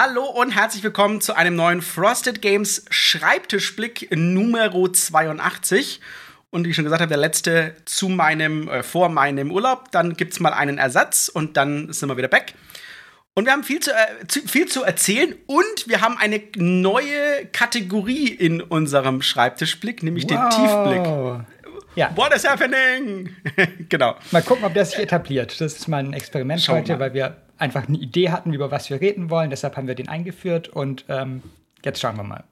Hallo und herzlich willkommen zu einem neuen Frosted Games Schreibtischblick Nummer 82. Und wie ich schon gesagt habe, der letzte zu meinem, äh, vor meinem Urlaub. Dann gibt es mal einen Ersatz und dann sind wir wieder back. Und wir haben viel zu, äh, zu, viel zu erzählen und wir haben eine neue Kategorie in unserem Schreibtischblick, nämlich wow. den Tiefblick. Ja. What is happening? genau. Mal gucken, ob das sich etabliert. Das ist mal ein Experiment Schau heute, mal. weil wir einfach eine Idee hatten, über was wir reden wollen. Deshalb haben wir den eingeführt und ähm, jetzt schauen wir mal.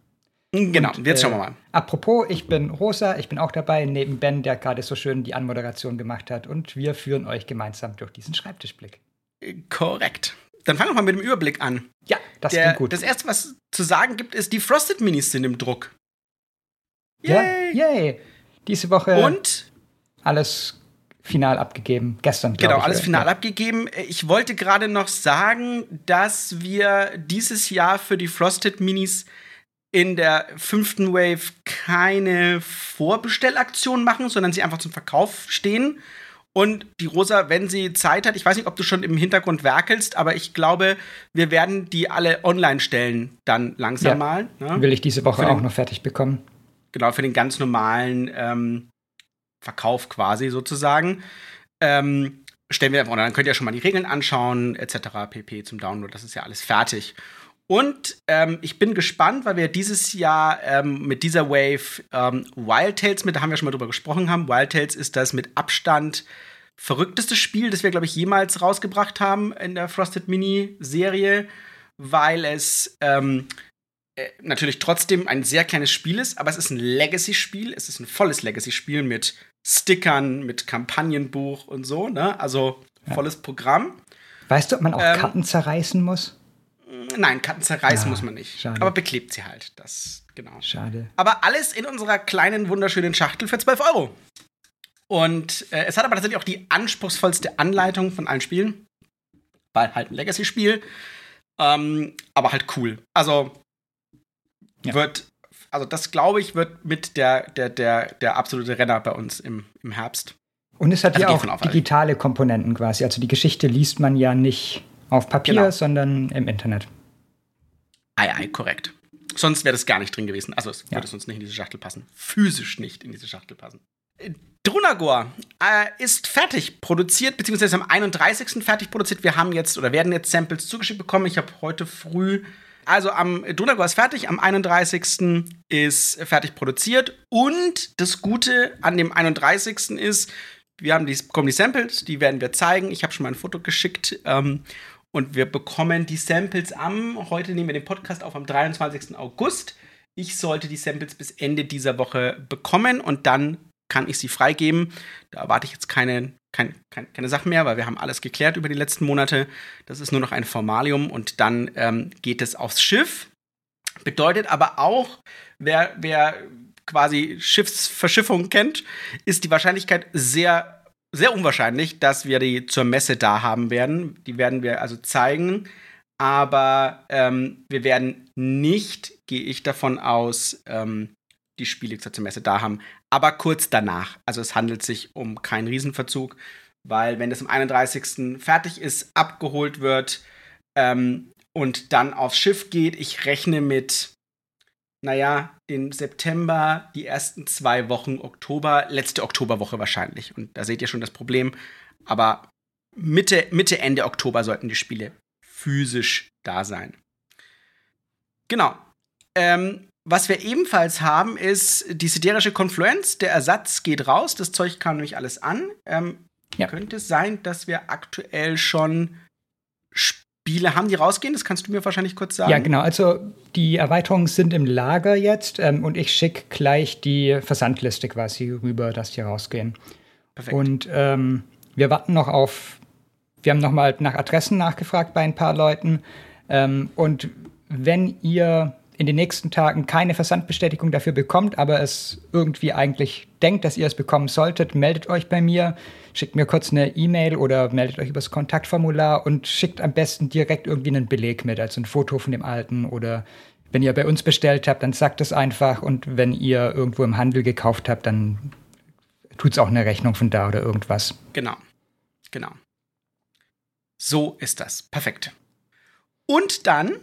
Genau, und, jetzt schauen wir äh, mal. apropos, ich bin Rosa, ich bin auch dabei, neben Ben, der gerade so schön die Anmoderation gemacht hat. Und wir führen euch gemeinsam durch diesen Schreibtischblick. Korrekt. Dann fangen wir mal mit dem Überblick an. Ja, das Der, klingt gut. Das erste, was zu sagen gibt, ist, die Frosted Minis sind im Druck. Yay! Ja, yay! Diese Woche und alles final abgegeben. Gestern, Genau, ich, alles final ja. abgegeben. Ich wollte gerade noch sagen, dass wir dieses Jahr für die Frosted Minis in der fünften Wave keine Vorbestellaktion machen, sondern sie einfach zum Verkauf stehen. Und die Rosa, wenn sie Zeit hat, ich weiß nicht, ob du schon im Hintergrund werkelst, aber ich glaube, wir werden die alle online stellen, dann langsam ja. mal. Ne? Will ich diese Woche den, auch noch fertig bekommen. Genau, für den ganz normalen ähm, Verkauf quasi sozusagen. Ähm, stellen wir, oder dann könnt ihr schon mal die Regeln anschauen, etc. pp. zum Download. Das ist ja alles fertig. Und ähm, ich bin gespannt, weil wir dieses Jahr ähm, mit dieser Wave ähm, Wild Tales mit, da haben wir schon mal drüber gesprochen haben. Wild Tales ist das mit Abstand verrückteste Spiel, das wir, glaube ich, jemals rausgebracht haben in der Frosted Mini-Serie, weil es ähm, äh, natürlich trotzdem ein sehr kleines Spiel ist, aber es ist ein Legacy-Spiel. Es ist ein volles Legacy-Spiel mit Stickern, mit Kampagnenbuch und so, ne? Also volles ja. Programm. Weißt du, ob man auch ähm, Karten zerreißen muss? Nein, Karten zerreißen ah, muss man nicht. Schade. Aber beklebt sie halt. Das, genau. Schade. Aber alles in unserer kleinen, wunderschönen Schachtel für 12 Euro. Und äh, es hat aber tatsächlich auch die anspruchsvollste Anleitung von allen Spielen. Weil halt ein Legacy-Spiel. Ähm, aber halt cool. Also ja. wird, also das glaube ich, wird mit der, der, der, der absolute Renner bei uns im, im Herbst. Und es hat also ja auch digitale Komponenten quasi. Also die Geschichte liest man ja nicht auf Papier, genau. sondern im Internet. Ei, ei, korrekt. Sonst wäre das gar nicht drin gewesen. Also es ja. würde sonst nicht in diese Schachtel passen. Physisch nicht in diese Schachtel passen. Drunagor äh, ist fertig produziert, beziehungsweise am 31. fertig produziert. Wir haben jetzt oder werden jetzt Samples zugeschickt bekommen. Ich habe heute früh, also am Drunagor ist fertig, am 31. ist fertig produziert. Und das Gute an dem 31. ist, wir haben die, bekommen die Samples, die werden wir zeigen. Ich habe schon mal ein Foto geschickt. Ähm, und wir bekommen die Samples am, heute nehmen wir den Podcast auf, am 23. August. Ich sollte die Samples bis Ende dieser Woche bekommen und dann kann ich sie freigeben. Da erwarte ich jetzt keine, keine, keine, keine Sachen mehr, weil wir haben alles geklärt über die letzten Monate. Das ist nur noch ein Formalium und dann ähm, geht es aufs Schiff. Bedeutet aber auch, wer, wer quasi Schiffsverschiffung kennt, ist die Wahrscheinlichkeit sehr sehr unwahrscheinlich, dass wir die zur Messe da haben werden. Die werden wir also zeigen. Aber ähm, wir werden nicht, gehe ich davon aus, ähm, die Spiele zur Messe da haben. Aber kurz danach. Also es handelt sich um keinen Riesenverzug, weil wenn das am 31. fertig ist, abgeholt wird ähm, und dann aufs Schiff geht, ich rechne mit naja, den September, die ersten zwei Wochen Oktober, letzte Oktoberwoche wahrscheinlich. Und da seht ihr schon das Problem. Aber Mitte, Mitte, Ende Oktober sollten die Spiele physisch da sein. Genau. Ähm, was wir ebenfalls haben, ist die siderische Konfluenz. Der Ersatz geht raus. Das Zeug kam nämlich alles an. Ähm, ja. Könnte es sein, dass wir aktuell schon Spiele haben, die rausgehen? Das kannst du mir wahrscheinlich kurz sagen. Ja, genau. Also die Erweiterungen sind im Lager jetzt ähm, und ich schicke gleich die Versandliste quasi rüber, dass die rausgehen. Perfekt. Und ähm, wir warten noch auf, wir haben noch mal nach Adressen nachgefragt bei ein paar Leuten. Ähm, und wenn ihr in den nächsten Tagen keine Versandbestätigung dafür bekommt, aber es irgendwie eigentlich denkt, dass ihr es bekommen solltet, meldet euch bei mir, schickt mir kurz eine E-Mail oder meldet euch übers Kontaktformular und schickt am besten direkt irgendwie einen Beleg mit, also ein Foto von dem alten oder wenn ihr bei uns bestellt habt, dann sagt es einfach und wenn ihr irgendwo im Handel gekauft habt, dann tut es auch eine Rechnung von da oder irgendwas. Genau, genau. So ist das. Perfekt. Und dann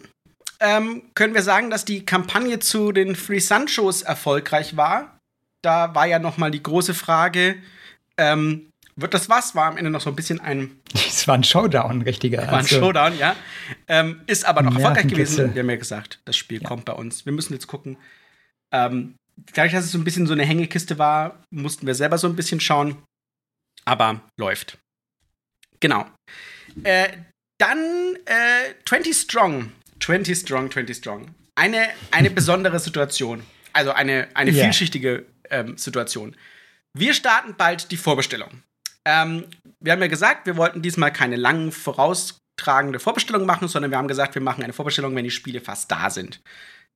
ähm, können wir sagen, dass die Kampagne zu den Free Sun Shows erfolgreich war. Da war ja noch mal die große Frage, ähm, wird das was? War am Ende noch so ein bisschen ein. Es war ein Showdown, richtiger. War ein also, Showdown, ja. Ähm, ist aber noch erfolgreich gewesen. Wir haben ja gesagt, das Spiel ja. kommt bei uns. Wir müssen jetzt gucken. Ähm, dadurch, dass es so ein bisschen so eine Hängekiste war, mussten wir selber so ein bisschen schauen. Aber läuft. Genau. Äh, dann äh, 20 Strong. 20 Strong, 20 Strong. Eine, eine besondere Situation. Also eine, eine yeah. vielschichtige ähm, Situation. Wir starten bald die Vorbestellung. Ähm, wir haben ja gesagt, wir wollten diesmal keine langen, voraustragende Vorbestellung machen, sondern wir haben gesagt, wir machen eine Vorbestellung, wenn die Spiele fast da sind.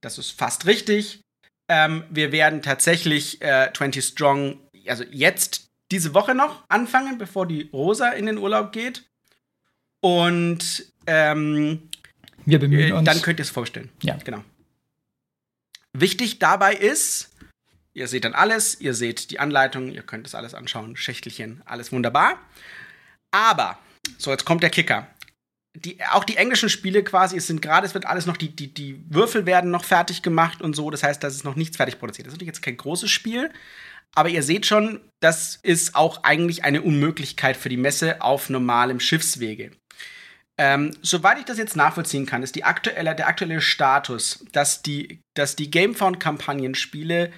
Das ist fast richtig. Ähm, wir werden tatsächlich äh, 20 Strong, also jetzt diese Woche noch anfangen, bevor die Rosa in den Urlaub geht. Und ähm, wir bemühen äh, uns. Dann könnt ihr es vorstellen. Ja. Genau. Wichtig dabei ist, ihr seht dann alles, ihr seht die Anleitung, ihr könnt es alles anschauen, Schächtelchen, alles wunderbar. Aber, so jetzt kommt der Kicker. Die, auch die englischen Spiele quasi, es sind gerade, es wird alles noch, die, die, die Würfel werden noch fertig gemacht und so. Das heißt, das ist noch nichts fertig produziert. Das ist natürlich jetzt kein großes Spiel, aber ihr seht schon, das ist auch eigentlich eine Unmöglichkeit für die Messe auf normalem Schiffswege. Ähm, soweit ich das jetzt nachvollziehen kann, ist die aktuelle, der aktuelle Status, dass die, dass die Gamefound-Kampagnenspiele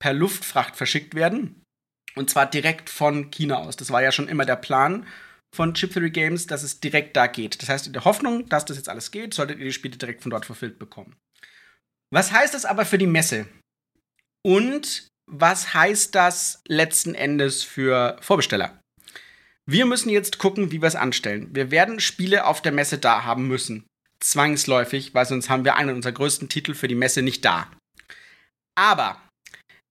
per Luftfracht verschickt werden. Und zwar direkt von China aus. Das war ja schon immer der Plan von Chip Theory Games, dass es direkt da geht. Das heißt, in der Hoffnung, dass das jetzt alles geht, solltet ihr die Spiele direkt von dort verfilmt bekommen. Was heißt das aber für die Messe? Und was heißt das letzten Endes für Vorbesteller? Wir müssen jetzt gucken, wie wir es anstellen. Wir werden Spiele auf der Messe da haben müssen. Zwangsläufig, weil sonst haben wir einen unserer größten Titel für die Messe nicht da. Aber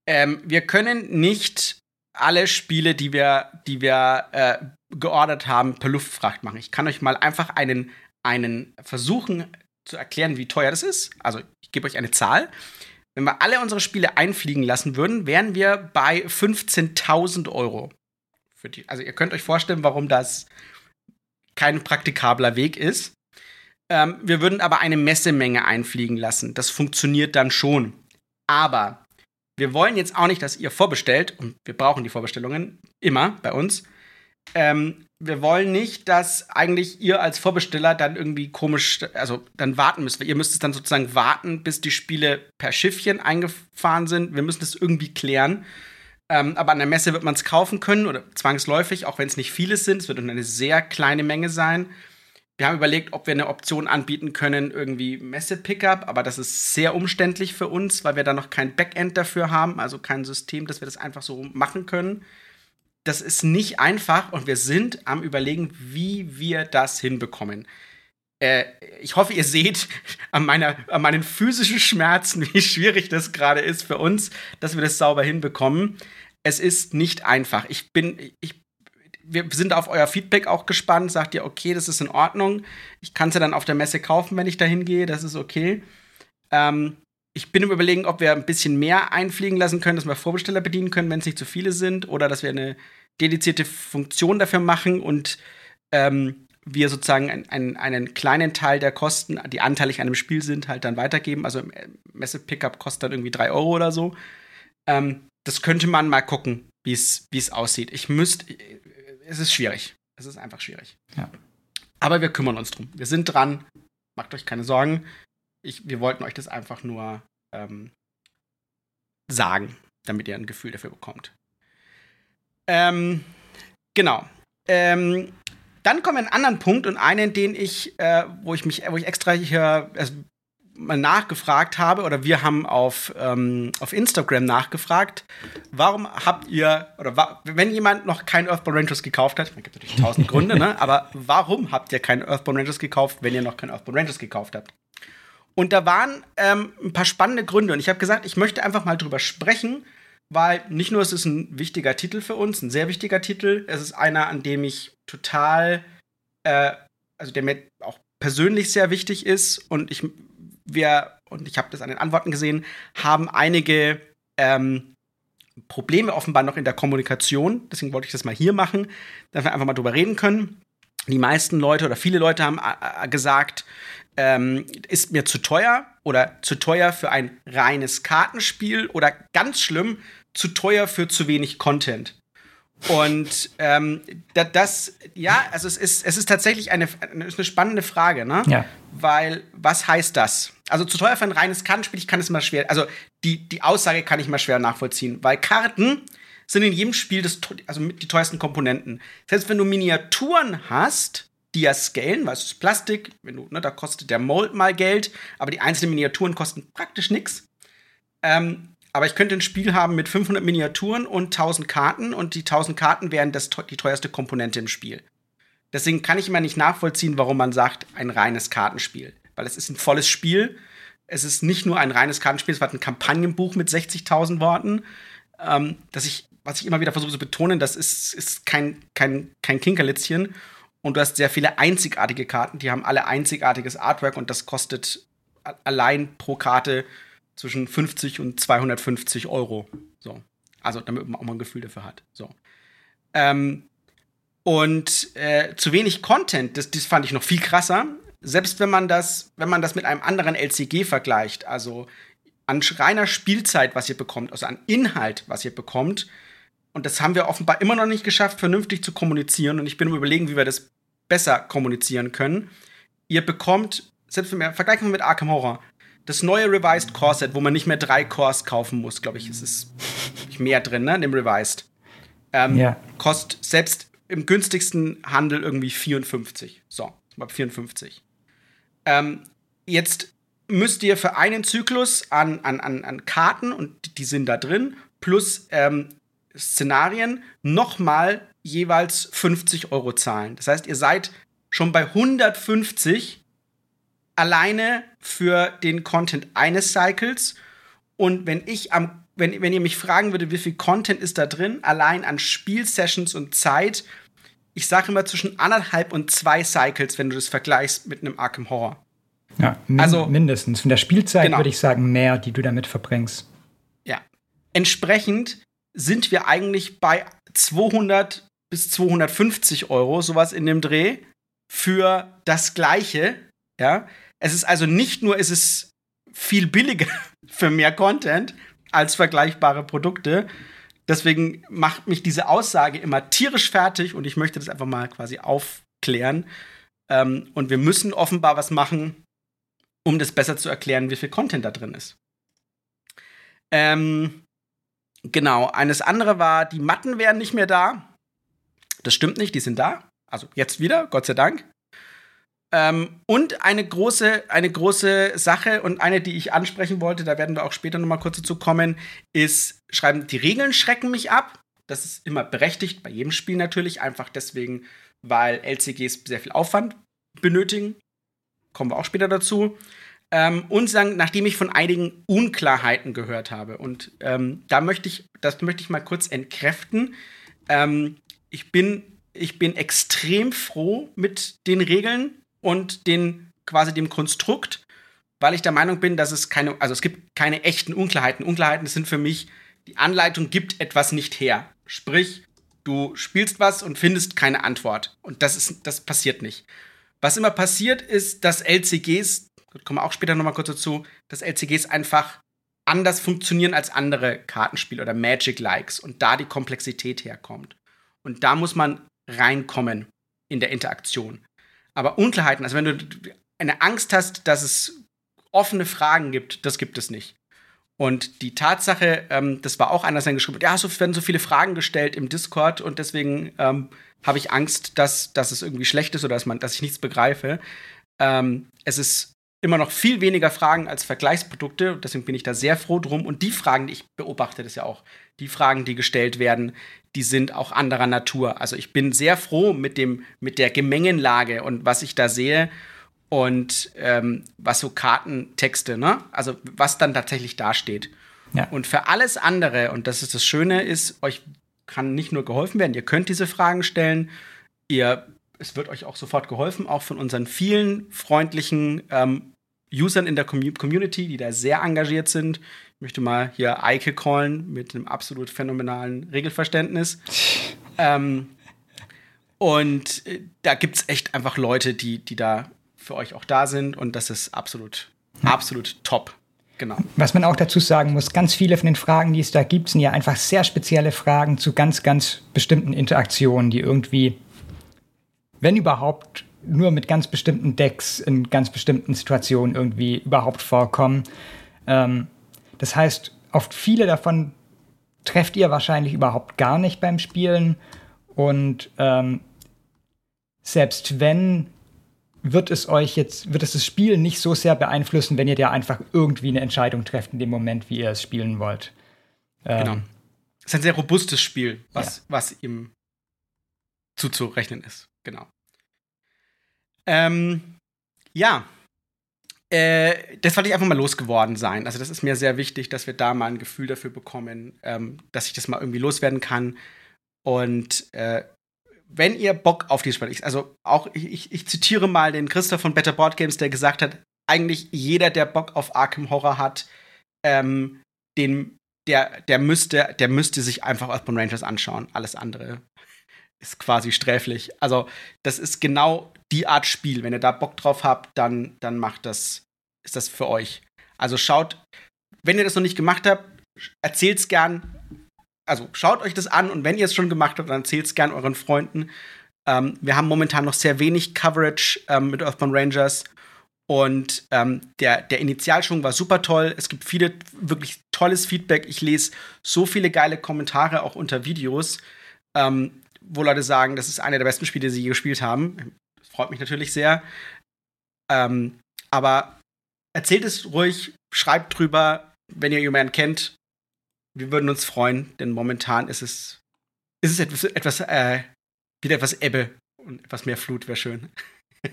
ähm, wir können nicht alle Spiele, die wir, die wir äh, geordert haben, per Luftfracht machen. Ich kann euch mal einfach einen, einen versuchen zu erklären, wie teuer das ist. Also ich gebe euch eine Zahl. Wenn wir alle unsere Spiele einfliegen lassen würden, wären wir bei 15.000 Euro. Die, also ihr könnt euch vorstellen, warum das kein praktikabler Weg ist. Ähm, wir würden aber eine Messemenge einfliegen lassen. Das funktioniert dann schon. Aber wir wollen jetzt auch nicht, dass ihr vorbestellt, und wir brauchen die Vorbestellungen immer bei uns. Ähm, wir wollen nicht, dass eigentlich ihr als Vorbesteller dann irgendwie komisch, also dann warten müsst. Ihr müsst es dann sozusagen warten, bis die Spiele per Schiffchen eingefahren sind. Wir müssen das irgendwie klären. Ähm, aber an der Messe wird man es kaufen können oder zwangsläufig, auch wenn es nicht vieles sind. Es wird eine sehr kleine Menge sein. Wir haben überlegt, ob wir eine Option anbieten können, irgendwie Messe-Pickup, aber das ist sehr umständlich für uns, weil wir da noch kein Backend dafür haben, also kein System, dass wir das einfach so machen können. Das ist nicht einfach und wir sind am Überlegen, wie wir das hinbekommen. Äh, ich hoffe, ihr seht an, meiner, an meinen physischen Schmerzen, wie schwierig das gerade ist für uns, dass wir das sauber hinbekommen. Es ist nicht einfach. Ich bin, ich wir sind auf euer Feedback auch gespannt. Sagt ihr, okay, das ist in Ordnung. Ich kann es ja dann auf der Messe kaufen, wenn ich da hingehe. Das ist okay. Ähm, ich bin im Überlegen, ob wir ein bisschen mehr einfliegen lassen können, dass wir Vorbesteller bedienen können, wenn es nicht zu viele sind. Oder dass wir eine dedizierte Funktion dafür machen und ähm, wir sozusagen ein, ein, einen kleinen Teil der Kosten, die anteilig an einem Spiel sind, halt dann weitergeben. Also Messe-Pickup kostet dann irgendwie 3 Euro oder so. Ähm, das könnte man mal gucken, wie es aussieht. Ich müsste, es ist schwierig. Es ist einfach schwierig. Ja. Aber wir kümmern uns drum. Wir sind dran. Macht euch keine Sorgen. Ich, wir wollten euch das einfach nur ähm, sagen, damit ihr ein Gefühl dafür bekommt. Ähm, genau. Ähm, dann kommen wir einen anderen Punkt und einen, den ich, äh, wo ich mich, wo ich extra hier, also mal nachgefragt habe, oder wir haben auf, ähm, auf Instagram nachgefragt, warum habt ihr, oder wa wenn jemand noch kein Earthbound Rangers gekauft hat, man gibt natürlich tausend Gründe, ne? aber warum habt ihr kein Earthbound Rangers gekauft, wenn ihr noch kein Earthbound Rangers gekauft habt? Und da waren ähm, ein paar spannende Gründe und ich habe gesagt, ich möchte einfach mal drüber sprechen, weil nicht nur ist es ein wichtiger Titel für uns, ein sehr wichtiger Titel, es ist einer, an dem ich total, äh, also der mir auch persönlich sehr wichtig ist und ich wir, und ich habe das an den Antworten gesehen, haben einige ähm, Probleme offenbar noch in der Kommunikation. Deswegen wollte ich das mal hier machen, dass wir einfach mal drüber reden können. die meisten Leute oder viele Leute haben äh, gesagt, ähm, ist mir zu teuer oder zu teuer für ein reines Kartenspiel oder ganz schlimm, zu teuer für zu wenig Content. Und ähm, das, ja, also es ist, es ist tatsächlich eine, eine spannende Frage, ne? Ja. Weil, was heißt das? Also zu teuer für ein reines Kartenspiel, ich kann es mal schwer, also die, die Aussage kann ich mal schwer nachvollziehen, weil Karten sind in jedem Spiel das, also mit die teuersten Komponenten. Selbst wenn du Miniaturen hast, die ja scalen, weil es ist Plastik, wenn du, ne, da kostet der Mold mal Geld, aber die einzelnen Miniaturen kosten praktisch nichts. Ähm, aber ich könnte ein Spiel haben mit 500 Miniaturen und 1000 Karten und die 1000 Karten wären das, die teuerste Komponente im Spiel. Deswegen kann ich immer nicht nachvollziehen, warum man sagt, ein reines Kartenspiel. Weil es ist ein volles Spiel. Es ist nicht nur ein reines Kartenspiel, es war ein Kampagnenbuch mit 60.000 Worten. Ähm, dass ich, was ich immer wieder versuche zu betonen, das ist, ist kein, kein, kein Kinkerlitzchen. Und du hast sehr viele einzigartige Karten, die haben alle einzigartiges Artwork und das kostet allein pro Karte zwischen 50 und 250 Euro. So. Also, damit man auch mal ein Gefühl dafür hat. So. Ähm, und äh, zu wenig Content, das, das fand ich noch viel krasser. Selbst wenn man das, wenn man das mit einem anderen LCG vergleicht, also an reiner Spielzeit, was ihr bekommt, also an Inhalt, was ihr bekommt, und das haben wir offenbar immer noch nicht geschafft, vernünftig zu kommunizieren. Und ich bin um überlegen, wie wir das besser kommunizieren können. Ihr bekommt, selbst wenn wir vergleichen mit Arkham Horror, das neue Revised Core Set, wo man nicht mehr drei Cores kaufen muss, glaube ich, es ist mehr drin, ne, in dem Revised. Ähm, ja. Kostet selbst im günstigsten Handel irgendwie 54. So, mal 54. Ähm, jetzt müsst ihr für einen Zyklus an, an, an, an Karten, und die sind da drin, plus ähm, Szenarien, nochmal jeweils 50 Euro zahlen. Das heißt, ihr seid schon bei 150 alleine für den Content eines Cycles. Und wenn ich am, wenn, wenn ihr mich fragen würdet, wie viel Content ist da drin, allein an Spielsessions und Zeit, ich sage immer zwischen anderthalb und zwei Cycles, wenn du das vergleichst mit einem Arkham Horror. Ja, min also mindestens. Von der Spielzeit genau. würde ich sagen, mehr, die du damit verbringst. Ja. Entsprechend sind wir eigentlich bei 200 bis 250 Euro, sowas in dem Dreh, für das Gleiche. Ja, es ist also nicht nur, es ist viel billiger für mehr Content als vergleichbare Produkte. Deswegen macht mich diese Aussage immer tierisch fertig und ich möchte das einfach mal quasi aufklären. Ähm, und wir müssen offenbar was machen, um das besser zu erklären, wie viel Content da drin ist. Ähm, genau, eines andere war, die Matten wären nicht mehr da. Das stimmt nicht, die sind da. Also jetzt wieder, Gott sei Dank. Ähm, und eine große, eine große Sache und eine, die ich ansprechen wollte, da werden wir auch später noch mal kurz dazu kommen, ist, schreiben, die Regeln schrecken mich ab. Das ist immer berechtigt, bei jedem Spiel natürlich, einfach deswegen, weil LCGs sehr viel Aufwand benötigen. Kommen wir auch später dazu. Ähm, und sagen, nachdem ich von einigen Unklarheiten gehört habe. Und ähm, da möchte ich, das möchte ich mal kurz entkräften. Ähm, ich bin, ich bin extrem froh mit den Regeln, und den quasi dem Konstrukt, weil ich der Meinung bin, dass es keine, also es gibt keine echten Unklarheiten. Unklarheiten sind für mich, die Anleitung gibt etwas nicht her. Sprich, du spielst was und findest keine Antwort. Und das ist, das passiert nicht. Was immer passiert ist, dass LCGs, kommen wir auch später nochmal kurz dazu, dass LCGs einfach anders funktionieren als andere Kartenspiele oder Magic-Likes und da die Komplexität herkommt. Und da muss man reinkommen in der Interaktion. Aber Unklarheiten, also wenn du eine Angst hast, dass es offene Fragen gibt, das gibt es nicht. Und die Tatsache, ähm, das war auch der geschrieben ja, so werden so viele Fragen gestellt im Discord und deswegen ähm, habe ich Angst, dass, dass es irgendwie schlecht ist oder dass, man, dass ich nichts begreife. Ähm, es ist immer noch viel weniger Fragen als Vergleichsprodukte. Deswegen bin ich da sehr froh drum. Und die Fragen, die ich beobachte, das ja auch, die Fragen, die gestellt werden, die sind auch anderer Natur. Also ich bin sehr froh mit dem, mit der Gemengenlage und was ich da sehe und ähm, was so Kartentexte, ne? Also was dann tatsächlich dasteht. Ja. Und für alles andere, und das ist das Schöne, ist, euch kann nicht nur geholfen werden, ihr könnt diese Fragen stellen, ihr es wird euch auch sofort geholfen, auch von unseren vielen freundlichen ähm, Usern in der Community, die da sehr engagiert sind. Ich möchte mal hier Eike callen mit einem absolut phänomenalen Regelverständnis. ähm, Und äh, da gibt es echt einfach Leute, die, die da für euch auch da sind. Und das ist absolut, hm. absolut top. Genau. Was man auch dazu sagen muss, ganz viele von den Fragen, die es da gibt, sind ja einfach sehr spezielle Fragen zu ganz, ganz bestimmten Interaktionen, die irgendwie, wenn überhaupt, nur mit ganz bestimmten Decks in ganz bestimmten Situationen irgendwie überhaupt vorkommen. Ähm, das heißt, auf viele davon trefft ihr wahrscheinlich überhaupt gar nicht beim Spielen. Und ähm, selbst wenn, wird es euch jetzt, wird es das Spiel nicht so sehr beeinflussen, wenn ihr da einfach irgendwie eine Entscheidung trefft in dem Moment, wie ihr es spielen wollt. Ähm, genau. Es ist ein sehr robustes Spiel, was, ja. was ihm zuzurechnen ist. Genau. Ähm, ja, äh, das wollte ich einfach mal losgeworden sein. Also, das ist mir sehr wichtig, dass wir da mal ein Gefühl dafür bekommen, ähm, dass ich das mal irgendwie loswerden kann. Und äh, wenn ihr Bock auf dieses Spiel, also auch ich, ich, zitiere mal den Christoph von Better Board Games, der gesagt hat, eigentlich jeder, der Bock auf Arkham Horror hat, ähm, den, der, der müsste, der müsste sich einfach Earthbound Rangers anschauen. Alles andere ist quasi sträflich. Also, das ist genau die Art Spiel. Wenn ihr da Bock drauf habt, dann, dann macht das, ist das für euch. Also schaut, wenn ihr das noch nicht gemacht habt, erzählt's gern. Also schaut euch das an und wenn ihr es schon gemacht habt, dann erzählt es gern euren Freunden. Ähm, wir haben momentan noch sehr wenig Coverage ähm, mit Earthbound Rangers und ähm, der, der Initialschwung war super toll. Es gibt viele wirklich tolles Feedback. Ich lese so viele geile Kommentare auch unter Videos, ähm, wo Leute sagen, das ist einer der besten Spiele, die sie je gespielt haben freut mich natürlich sehr. Ähm, aber erzählt es ruhig, schreibt drüber, wenn ihr jemanden kennt. Wir würden uns freuen, denn momentan ist es, ist es etwas, etwas äh, wieder etwas Ebbe und etwas mehr Flut wäre schön.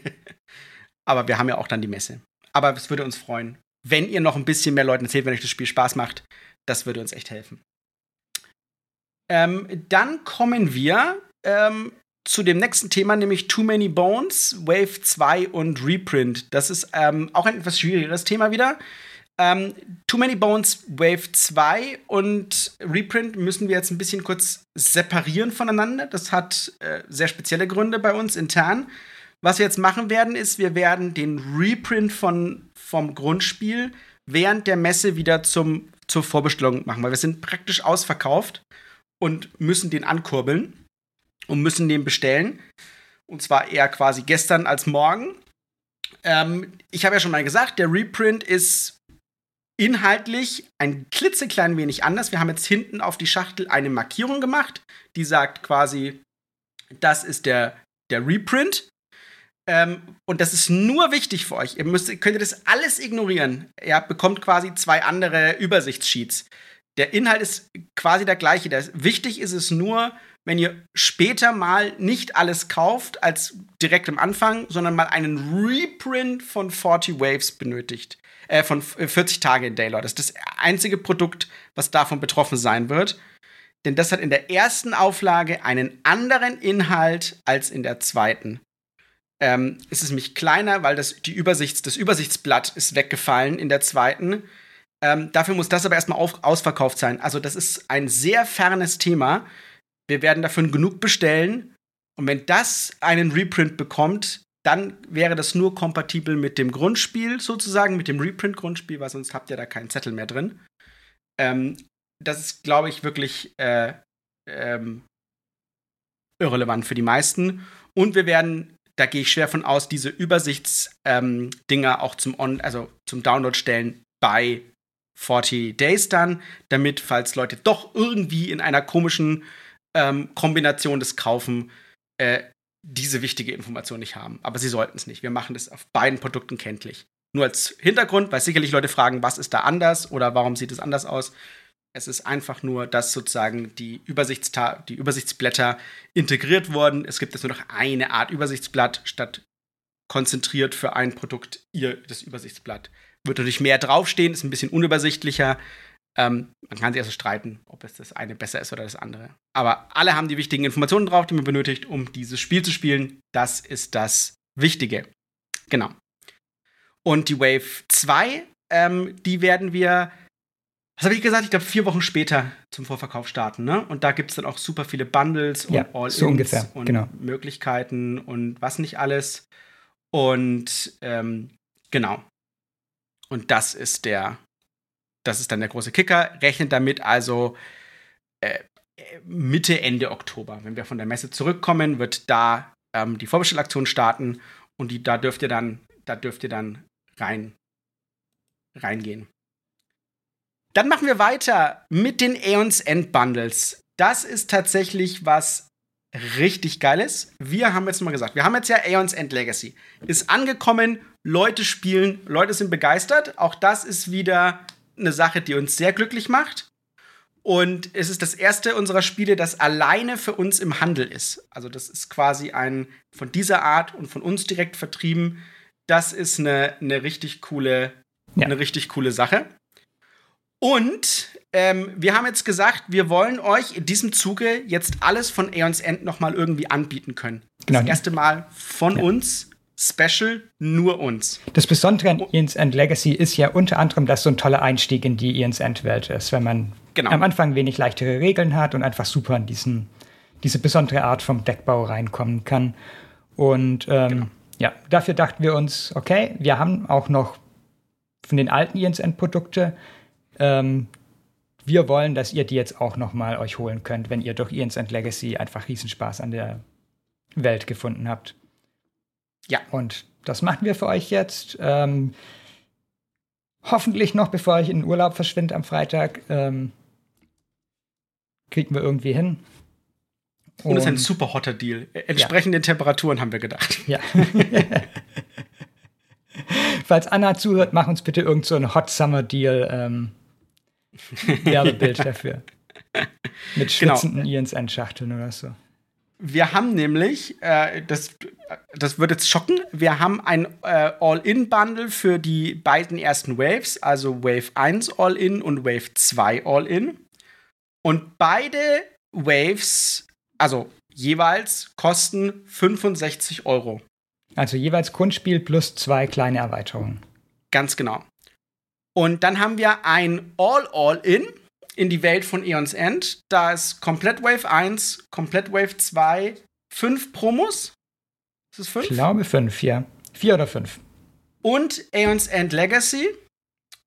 Aber wir haben ja auch dann die Messe. Aber es würde uns freuen, wenn ihr noch ein bisschen mehr Leuten erzählt, wenn euch das Spiel Spaß macht. Das würde uns echt helfen. Ähm, dann kommen wir ähm, zu dem nächsten Thema, nämlich Too Many Bones, Wave 2 und Reprint. Das ist ähm, auch ein etwas schwierigeres Thema wieder. Ähm, Too Many Bones, Wave 2 und Reprint müssen wir jetzt ein bisschen kurz separieren voneinander. Das hat äh, sehr spezielle Gründe bei uns intern. Was wir jetzt machen werden, ist, wir werden den Reprint von, vom Grundspiel während der Messe wieder zum, zur Vorbestellung machen, weil wir sind praktisch ausverkauft und müssen den ankurbeln und müssen den bestellen. Und zwar eher quasi gestern als morgen. Ähm, ich habe ja schon mal gesagt, der Reprint ist inhaltlich ein klitzeklein wenig anders. Wir haben jetzt hinten auf die Schachtel eine Markierung gemacht, die sagt quasi, das ist der, der Reprint. Ähm, und das ist nur wichtig für euch. Ihr müsst, könnt ihr das alles ignorieren. Ihr bekommt quasi zwei andere Übersichtssheets. Der Inhalt ist quasi der gleiche. Das, wichtig ist es nur, wenn ihr später mal nicht alles kauft als direkt am Anfang, sondern mal einen Reprint von 40 Waves benötigt. Äh, von 40 Tage in Daylord. Das ist das einzige Produkt, was davon betroffen sein wird. Denn das hat in der ersten Auflage einen anderen Inhalt als in der zweiten. Ähm, es ist nämlich kleiner, weil das, die Übersichts, das Übersichtsblatt ist weggefallen in der zweiten. Ähm, dafür muss das aber erstmal auf, ausverkauft sein. Also, das ist ein sehr fernes Thema wir werden davon genug bestellen. Und wenn das einen Reprint bekommt, dann wäre das nur kompatibel mit dem Grundspiel sozusagen, mit dem Reprint-Grundspiel, weil sonst habt ihr da keinen Zettel mehr drin. Ähm, das ist, glaube ich, wirklich äh, ähm, irrelevant für die meisten. Und wir werden, da gehe ich schwer von aus, diese Übersichtsdinger ähm, auch zum, On also zum Download stellen bei 40 Days dann, damit, falls Leute doch irgendwie in einer komischen ähm, Kombination des Kaufen äh, diese wichtige Information nicht haben. Aber sie sollten es nicht. Wir machen das auf beiden Produkten kenntlich. Nur als Hintergrund, weil sicherlich Leute fragen, was ist da anders oder warum sieht es anders aus. Es ist einfach nur, dass sozusagen die, Übersichtsta die Übersichtsblätter integriert wurden. Es gibt jetzt nur noch eine Art Übersichtsblatt statt konzentriert für ein Produkt ihr das Übersichtsblatt. Wird natürlich mehr draufstehen, ist ein bisschen unübersichtlicher, ähm, man kann sich also streiten, ob es das eine besser ist oder das andere. Aber alle haben die wichtigen Informationen drauf, die man benötigt, um dieses Spiel zu spielen. Das ist das Wichtige. Genau. Und die Wave 2, ähm, die werden wir was habe ich gesagt? Ich glaube, vier Wochen später zum Vorverkauf starten. Ne? Und da gibt es dann auch super viele Bundles und ja, All-Ins so und genau. Möglichkeiten und was nicht alles. Und ähm, genau. Und das ist der, das ist dann der große Kicker. Rechnet damit also äh, Mitte, Ende Oktober. Wenn wir von der Messe zurückkommen, wird da ähm, die Vorbestellaktion starten und die, da dürft ihr dann, da dürft ihr dann rein, reingehen. Dann machen wir weiter mit den Aeons End Bundles. Das ist tatsächlich was richtig Geiles. Wir haben jetzt mal gesagt, wir haben jetzt ja Aeons End Legacy. Ist angekommen, Leute spielen, Leute sind begeistert. Auch das ist wieder eine Sache, die uns sehr glücklich macht. Und es ist das erste unserer Spiele, das alleine für uns im Handel ist. Also das ist quasi ein von dieser Art und von uns direkt vertrieben. Das ist eine, eine richtig coole, ja. eine richtig coole Sache. Und ähm, wir haben jetzt gesagt, wir wollen euch in diesem Zuge jetzt alles von Aeons End nochmal irgendwie anbieten können. Genau. Das erste Mal von ja. uns, Special, nur uns. Das Besondere an Aeons End Legacy ist ja unter anderem, dass so ein toller Einstieg in die Aeons End Welt ist, wenn man genau. am Anfang wenig leichtere Regeln hat und einfach super in diesen, diese besondere Art vom Deckbau reinkommen kann. Und ähm, genau. ja, dafür dachten wir uns, okay, wir haben auch noch von den alten Aeons End Produkte ähm, wir wollen, dass ihr die jetzt auch noch mal euch holen könnt, wenn ihr durch Ian's End Legacy einfach Riesenspaß an der Welt gefunden habt. Ja. Und das machen wir für euch jetzt. Ähm, hoffentlich noch, bevor ich in den Urlaub verschwinde am Freitag. Ähm, kriegen wir irgendwie hin. Und, Und das ist ein super hotter Deal. Entsprechend ja. den Temperaturen haben wir gedacht. Ja. Falls Anna zuhört, mach uns bitte irgendeinen so Hot Summer Deal. Ähm, Werbebild dafür. Mit genau. schwitzenden genau. Ians Endschachteln oder so. Wir haben nämlich, äh, das, das wird jetzt schocken, wir haben ein äh, All-In-Bundle für die beiden ersten Waves, also Wave 1 All-In und Wave 2 All-In. Und beide Waves, also jeweils, kosten 65 Euro. Also jeweils Grundspiel plus zwei kleine Erweiterungen. Ganz genau. Und dann haben wir ein All-All-In in die Welt von Eons End. Da ist komplett Wave 1, komplett Wave 2, fünf Promos. Ist es fünf? Ich glaube fünf, ja. Vier oder fünf. Und Aeons End Legacy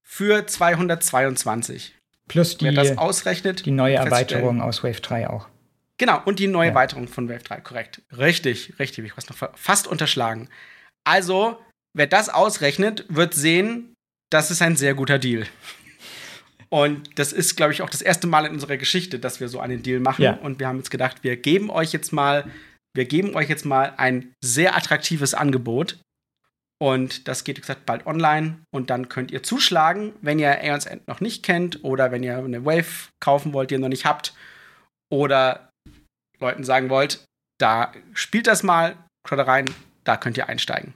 für 222. Plus die, Wer das ausrechnet, die neue Erweiterung aus Wave 3 auch. Genau, und die neue ja. Erweiterung von Wave 3, korrekt. Richtig, richtig, ich was noch fast unterschlagen. Also, wer das ausrechnet, wird sehen, das ist ein sehr guter Deal. Und das ist, glaube ich, auch das erste Mal in unserer Geschichte, dass wir so einen Deal machen. Ja. Und wir haben jetzt gedacht, wir geben euch jetzt mal, wir geben euch jetzt mal ein sehr attraktives Angebot. Und das geht, wie gesagt, bald online. Und dann könnt ihr zuschlagen, wenn ihr Aeons End noch nicht kennt oder wenn ihr eine Wave kaufen wollt, die ihr noch nicht habt. Oder Leuten sagen wollt, da spielt das mal, schaut da rein, da könnt ihr einsteigen.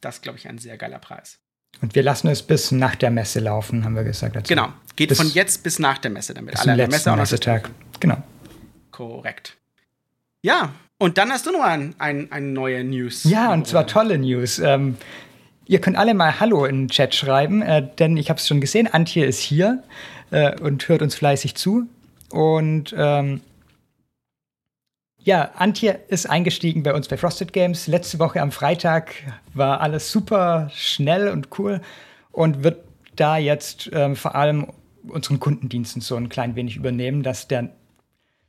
Das ist, glaube ich, ein sehr geiler Preis. Und wir lassen es bis nach der Messe laufen, haben wir gesagt. Dazu. Genau. Geht bis, von jetzt bis nach der Messe damit. Bis Alle der Messe auch noch Tag. Genau. Korrekt. Ja, und dann hast du noch ein, ein, eine neue News. Ja, und zwar tolle News. Ähm, ihr könnt alle mal Hallo in den Chat schreiben, äh, denn ich habe es schon gesehen, Antje ist hier äh, und hört uns fleißig zu. Und ähm, ja, Antje ist eingestiegen bei uns bei Frosted Games. Letzte Woche am Freitag war alles super schnell und cool und wird da jetzt ähm, vor allem unseren Kundendiensten so ein klein wenig übernehmen, dass der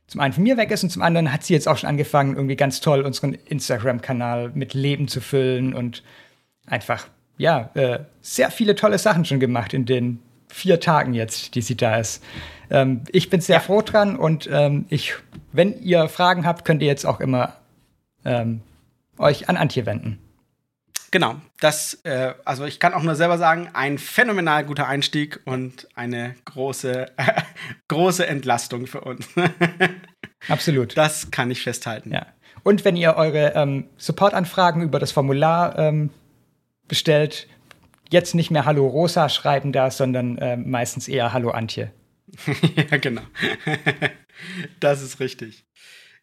zum einen von mir weg ist und zum anderen hat sie jetzt auch schon angefangen, irgendwie ganz toll unseren Instagram-Kanal mit Leben zu füllen und einfach, ja, äh, sehr viele tolle Sachen schon gemacht in den vier Tagen jetzt, die sie da ist. Ähm, ich bin sehr ja. froh dran und ähm, ich, wenn ihr Fragen habt, könnt ihr jetzt auch immer ähm, euch an Antje wenden. Genau, das, äh, also ich kann auch nur selber sagen, ein phänomenal guter Einstieg und eine große, äh, große Entlastung für uns. Absolut. Das kann ich festhalten. Ja. Und wenn ihr eure ähm, Supportanfragen über das Formular ähm, bestellt, jetzt nicht mehr Hallo Rosa schreiben da, sondern äh, meistens eher Hallo Antje. ja, genau. das ist richtig.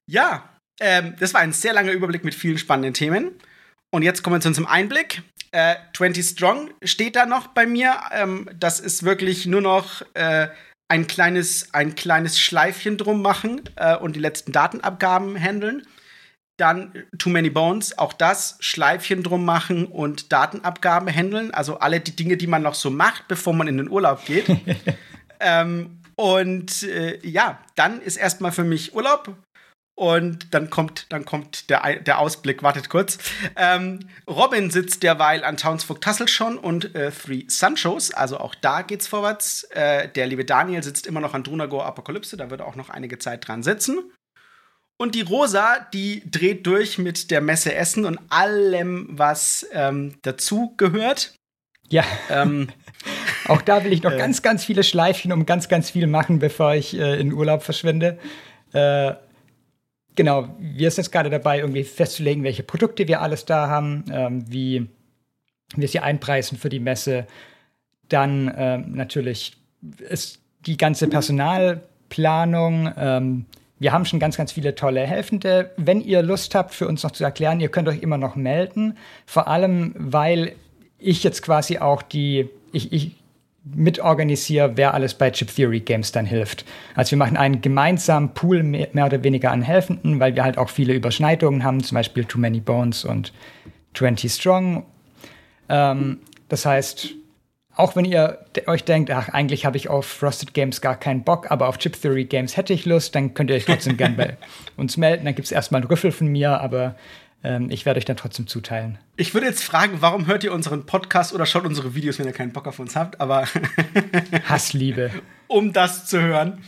Ja, ähm, das war ein sehr langer Überblick mit vielen spannenden Themen. und jetzt kommen wir zu unserem Einblick. Äh, 20 Strong steht da noch bei mir. Ähm, das ist wirklich nur noch äh, ein, kleines, ein kleines Schleifchen drum machen äh, und die letzten Datenabgaben handeln. Dann Too Many Bones, auch das Schleifchen drum machen und Datenabgabe handeln. Also alle die Dinge, die man noch so macht, bevor man in den Urlaub geht. ähm, und äh, ja, dann ist erstmal für mich Urlaub. Und dann kommt, dann kommt der, der Ausblick, wartet kurz. Ähm, Robin sitzt derweil an Townsfolk Tassel schon und äh, Three Sunshos, also auch da geht's vorwärts. Äh, der liebe Daniel sitzt immer noch an Drunagor Apokalypse, da wird er auch noch einige Zeit dran sitzen. Und die Rosa, die dreht durch mit der Messe Essen und allem, was ähm, dazu gehört. Ja. Ähm, Auch da will ich noch äh, ganz, ganz viele Schleifchen um ganz, ganz viel machen, bevor ich äh, in Urlaub verschwinde. Äh, genau, wir sind jetzt gerade dabei, irgendwie festzulegen, welche Produkte wir alles da haben, ähm, wie wir sie einpreisen für die Messe. Dann ähm, natürlich ist die ganze Personalplanung. Wir haben schon ganz, ganz viele tolle Helfende. Wenn ihr Lust habt, für uns noch zu erklären, ihr könnt euch immer noch melden. Vor allem, weil ich jetzt quasi auch die, ich, ich mitorganisiere, wer alles bei Chip Theory Games dann hilft. Also wir machen einen gemeinsamen Pool mehr, mehr oder weniger an Helfenden, weil wir halt auch viele Überschneidungen haben, zum Beispiel Too Many Bones und 20 Strong. Ähm, das heißt, auch wenn ihr euch denkt, ach, eigentlich habe ich auf Frosted Games gar keinen Bock, aber auf Chip Theory Games hätte ich Lust, dann könnt ihr euch trotzdem gerne bei uns melden. Dann gibt es erstmal einen Rüffel von mir, aber ähm, ich werde euch dann trotzdem zuteilen. Ich würde jetzt fragen, warum hört ihr unseren Podcast oder schaut unsere Videos, wenn ihr keinen Bock auf uns habt, aber. Hassliebe. um das zu hören.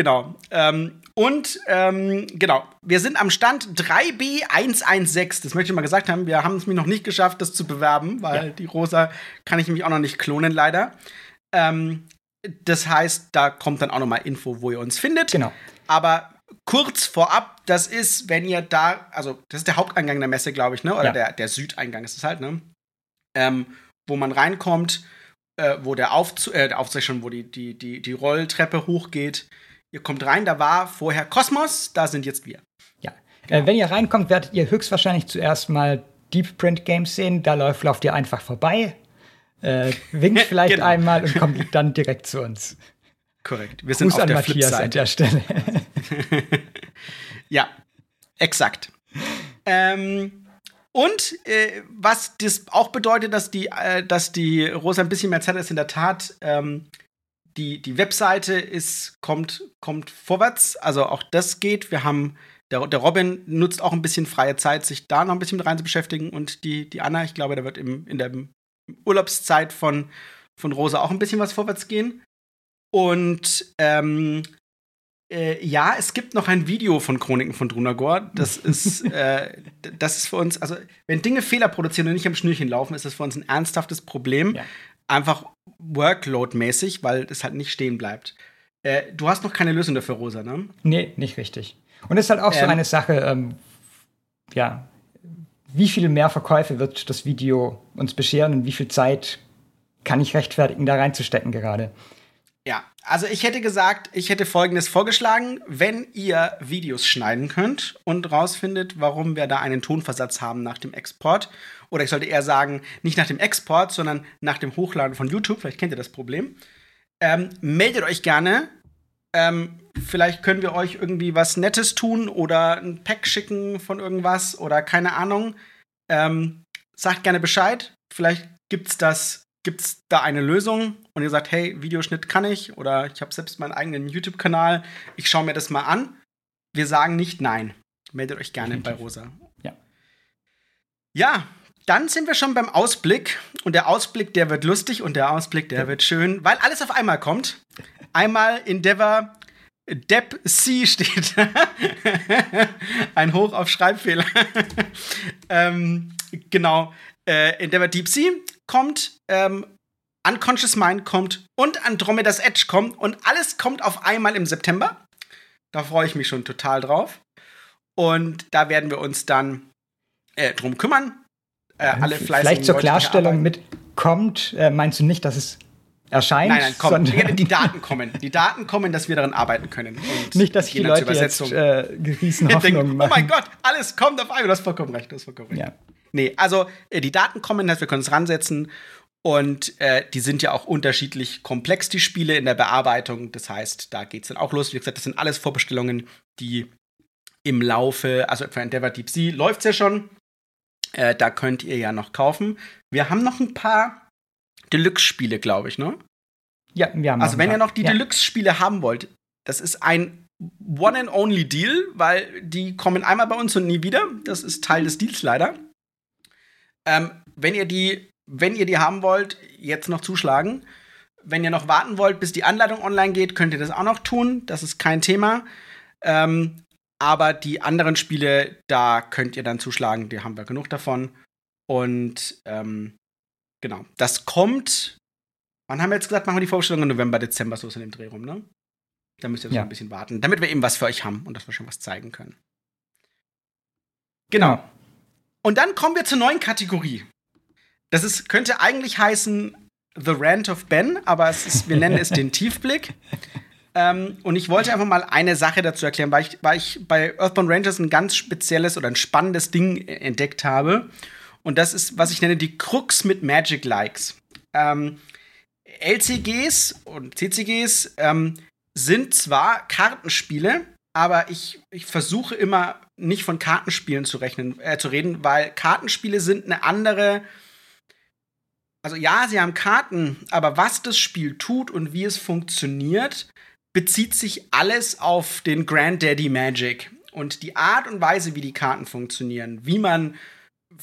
Genau. Ähm, und ähm, genau, wir sind am Stand 3B116. Das möchte ich mal gesagt haben. Wir haben es mir noch nicht geschafft, das zu bewerben, weil ja. die Rosa kann ich nämlich auch noch nicht klonen, leider. Ähm, das heißt, da kommt dann auch noch mal Info, wo ihr uns findet. Genau. Aber kurz vorab, das ist, wenn ihr da, also das ist der Haupteingang der Messe, glaube ich, ne? Oder ja. der, der Südeingang ist es halt, ne? Ähm, wo man reinkommt, äh, wo der Aufzug, äh, der Aufzug schon, wo die, die, die, die Rolltreppe hochgeht Ihr kommt rein, da war vorher Kosmos, da sind jetzt wir. Ja. Genau. Äh, wenn ihr reinkommt, werdet ihr höchstwahrscheinlich zuerst mal Deep Print Games sehen. Da läuft, lauft ihr einfach vorbei, äh, winkt vielleicht genau. einmal und kommt dann direkt zu uns. Korrekt. Wir sind Gruß auf der Matthias an der Stelle. ja, exakt. ähm, und äh, was das auch bedeutet, dass die, äh, dass die Rosa ein bisschen mehr Zeit ist, in der Tat, ähm, die, die Webseite ist, kommt, kommt vorwärts. Also auch das geht. Wir haben, der, der Robin nutzt auch ein bisschen freie Zeit, sich da noch ein bisschen mit rein zu beschäftigen. Und die, die Anna, ich glaube, da wird im, in der Urlaubszeit von, von Rosa auch ein bisschen was vorwärts gehen. Und ähm, äh, ja, es gibt noch ein Video von Chroniken von Drunagor. Das ist, äh, das ist für uns, also wenn Dinge Fehler produzieren und nicht am Schnürchen laufen, ist das für uns ein ernsthaftes Problem. Ja einfach Workload-mäßig, weil es halt nicht stehen bleibt. Äh, du hast noch keine Lösung dafür, Rosa, ne? Nee, nicht richtig. Und es ist halt auch ähm, so eine Sache, ähm, ja, wie viele mehr Verkäufe wird das Video uns bescheren und wie viel Zeit kann ich rechtfertigen, da reinzustecken gerade? Ja, also ich hätte gesagt, ich hätte folgendes vorgeschlagen, wenn ihr Videos schneiden könnt und rausfindet, warum wir da einen Tonversatz haben nach dem Export oder ich sollte eher sagen, nicht nach dem Export, sondern nach dem Hochladen von YouTube. Vielleicht kennt ihr das Problem. Ähm, meldet euch gerne. Ähm, vielleicht können wir euch irgendwie was Nettes tun oder ein Pack schicken von irgendwas oder keine Ahnung. Ähm, sagt gerne Bescheid. Vielleicht gibt's das, gibt's da eine Lösung und ihr sagt, hey, Videoschnitt kann ich oder ich habe selbst meinen eigenen YouTube-Kanal. Ich schaue mir das mal an. Wir sagen nicht nein. Meldet euch gerne Definitiv. bei Rosa. Ja. Ja, dann sind wir schon beim Ausblick. Und der Ausblick, der wird lustig und der Ausblick, der wird schön, weil alles auf einmal kommt. Einmal Endeavor Depp C steht. Ein Hoch auf Schreibfehler. ähm, genau. Äh, Endeavor Deep Sea kommt. Ähm, Unconscious Mind kommt und Andromeda's Edge kommt und alles kommt auf einmal im September. Da freue ich mich schon total drauf. Und da werden wir uns dann äh, drum kümmern. Äh, alle Vielleicht zur Klarstellung mit kommt, äh, meinst du nicht, dass es erscheint. Nein, nein, komm, die Daten kommen. Die Daten kommen, dass wir daran arbeiten können. Und Nicht, dass die Leute jetzt äh, riesen Hoffnungen machen. Oh mein Gott, alles kommt auf einmal. Du hast vollkommen recht, du hast vollkommen recht. Ja. Nee, also äh, die Daten kommen, dass wir können es ransetzen. Und äh, die sind ja auch unterschiedlich komplex, die Spiele in der Bearbeitung. Das heißt, da geht es dann auch los. Wie gesagt, das sind alles Vorbestellungen, die im Laufe, also für Endeavor Deep Sea läuft es ja schon. Äh, da könnt ihr ja noch kaufen. Wir haben noch ein paar Deluxe-Spiele, glaube ich, ne? Ja, wir haben Also, wenn ihr noch die ja. Deluxe-Spiele haben wollt, das ist ein One-and-Only-Deal, weil die kommen einmal bei uns und nie wieder. Das ist Teil des Deals leider. Ähm, wenn ihr die, wenn ihr die haben wollt, jetzt noch zuschlagen. Wenn ihr noch warten wollt, bis die Anleitung online geht, könnt ihr das auch noch tun. Das ist kein Thema. Ähm, aber die anderen Spiele, da könnt ihr dann zuschlagen. Die haben wir genug davon. Und ähm, genau, das kommt. Wann haben wir jetzt gesagt, machen wir die Vorstellung im November, Dezember, so in dem Dreh rum, ne? Da müsst ihr ja. so ein bisschen warten, damit wir eben was für euch haben und dass wir schon was zeigen können. Genau. Ja. Und dann kommen wir zur neuen Kategorie. Das ist, könnte eigentlich heißen The Rant of Ben, aber ist, wir nennen es den Tiefblick. Ähm, und ich wollte einfach mal eine Sache dazu erklären, weil ich, weil ich bei Earthbound Rangers ein ganz spezielles oder ein spannendes Ding entdeckt habe. Und das ist, was ich nenne, die Krux mit Magic Likes. Ähm, LCGs und CCGs ähm, sind zwar Kartenspiele, aber ich, ich versuche immer nicht von Kartenspielen zu rechnen, äh, zu reden, weil Kartenspiele sind eine andere. Also ja, sie haben Karten, aber was das Spiel tut und wie es funktioniert, bezieht sich alles auf den Granddaddy Magic und die Art und Weise, wie die Karten funktionieren, wie man,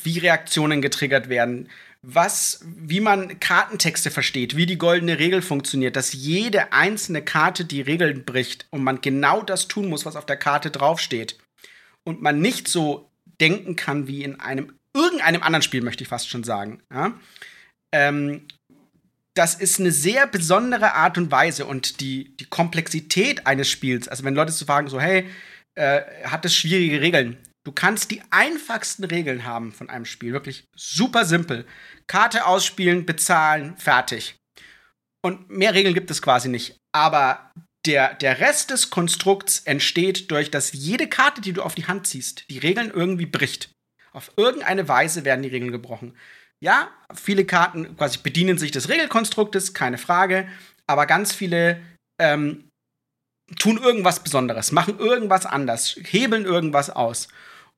wie Reaktionen getriggert werden, was, wie man Kartentexte versteht, wie die goldene Regel funktioniert, dass jede einzelne Karte die Regeln bricht und man genau das tun muss, was auf der Karte draufsteht. Und man nicht so denken kann wie in einem, irgendeinem anderen Spiel, möchte ich fast schon sagen. Ja? Ähm, das ist eine sehr besondere Art und Weise und die, die Komplexität eines Spiels, also wenn Leute zu fragen, so, hey, äh, hat es schwierige Regeln? Du kannst die einfachsten Regeln haben von einem Spiel, wirklich super simpel. Karte ausspielen, bezahlen, fertig. Und mehr Regeln gibt es quasi nicht. Aber der, der Rest des Konstrukts entsteht durch, dass jede Karte, die du auf die Hand ziehst, die Regeln irgendwie bricht. Auf irgendeine Weise werden die Regeln gebrochen. Ja, viele Karten quasi bedienen sich des Regelkonstruktes, keine Frage, aber ganz viele ähm, tun irgendwas Besonderes, machen irgendwas anders, hebeln irgendwas aus.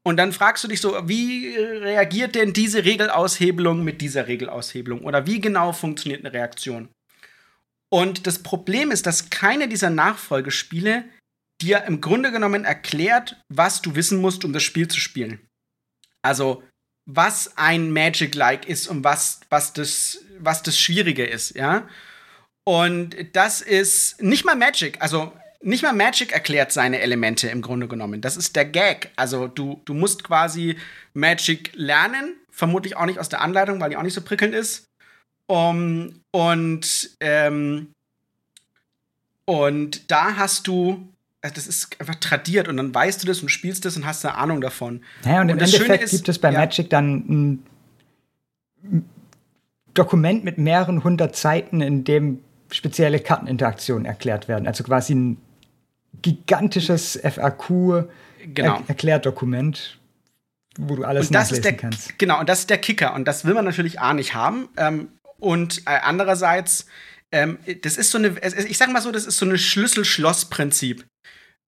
Und dann fragst du dich so, wie reagiert denn diese Regelaushebelung mit dieser Regelaushebelung? Oder wie genau funktioniert eine Reaktion? Und das Problem ist, dass keine dieser Nachfolgespiele dir im Grunde genommen erklärt, was du wissen musst, um das Spiel zu spielen. Also was ein Magic-like ist und was, was, das, was das Schwierige ist, ja. Und das ist nicht mal Magic, also nicht mal Magic erklärt seine Elemente im Grunde genommen. Das ist der Gag. Also du, du musst quasi Magic lernen, vermutlich auch nicht aus der Anleitung, weil die auch nicht so prickelnd ist. Um, und, ähm, und da hast du also das ist einfach tradiert und dann weißt du das und spielst das und hast eine Ahnung davon. Naja, und, und im Endeffekt ist, gibt es bei ja. Magic dann ein Dokument mit mehreren hundert Seiten, in dem spezielle Karteninteraktionen erklärt werden. Also quasi ein gigantisches FAQ-Erklärdokument, genau. wo du alles und das nachlesen der, kannst. Genau, und das ist der Kicker. Und das will man natürlich A nicht haben. Ähm, und äh, andererseits, ähm, das ist so eine, ich sag mal so, das ist so ein Schlüssel-Schloss-Prinzip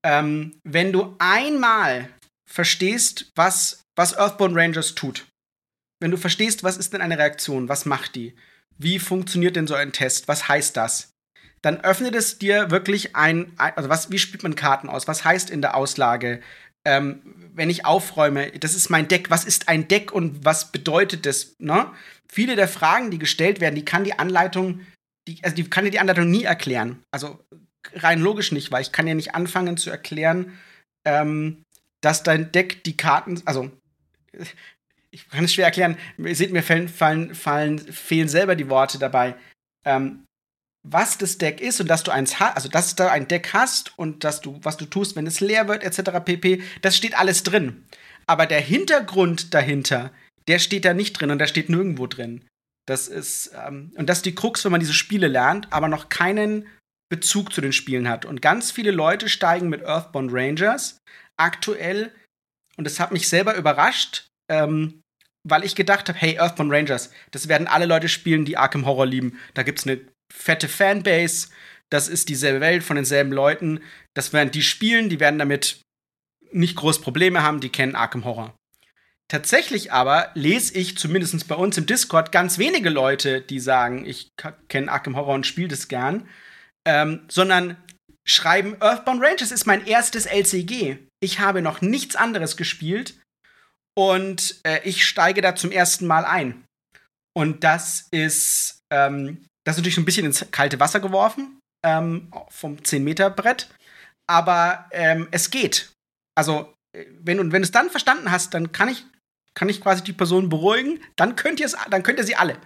ähm, wenn du einmal verstehst, was, was Earthbound Rangers tut, wenn du verstehst, was ist denn eine Reaktion, was macht die, wie funktioniert denn so ein Test, was heißt das, dann öffnet es dir wirklich ein, also was, wie spielt man Karten aus, was heißt in der Auslage, ähm, wenn ich aufräume, das ist mein Deck, was ist ein Deck und was bedeutet das, ne? Viele der Fragen, die gestellt werden, die kann die Anleitung, die, also die kann dir die Anleitung nie erklären. Also rein logisch nicht, weil ich kann ja nicht anfangen zu erklären, ähm, dass dein Deck die Karten, also ich kann es schwer erklären, ihr seht mir fallen, fallen, fallen, fehlen selber die Worte dabei. Ähm, was das Deck ist und dass du eins hast, also dass du ein Deck hast und dass du, was du tust, wenn es leer wird, etc. pp, das steht alles drin. Aber der Hintergrund dahinter, der steht da nicht drin und der steht nirgendwo drin. Das ist, ähm, und das ist die Krux, wenn man diese Spiele lernt, aber noch keinen Bezug zu den Spielen hat. Und ganz viele Leute steigen mit Earthbound Rangers aktuell, und das hat mich selber überrascht, ähm, weil ich gedacht habe, hey, Earthbound Rangers, das werden alle Leute spielen, die Arkham Horror lieben. Da gibt's eine fette Fanbase, das ist dieselbe Welt von denselben Leuten. Das werden die spielen, die werden damit nicht groß Probleme haben, die kennen Arkham Horror. Tatsächlich aber lese ich zumindest bei uns im Discord ganz wenige Leute, die sagen, ich kenne Arkham Horror und spiele das gern, ähm, sondern schreiben, Earthbound Rangers ist mein erstes LCG. Ich habe noch nichts anderes gespielt und äh, ich steige da zum ersten Mal ein. Und das ist, ähm, das ist natürlich ein bisschen ins kalte Wasser geworfen ähm, vom 10-Meter-Brett. Aber ähm, es geht. Also, äh, wenn, und wenn du es dann verstanden hast, dann kann ich, kann ich quasi die Person beruhigen. Dann könnt ihr es, dann könnt ihr sie alle.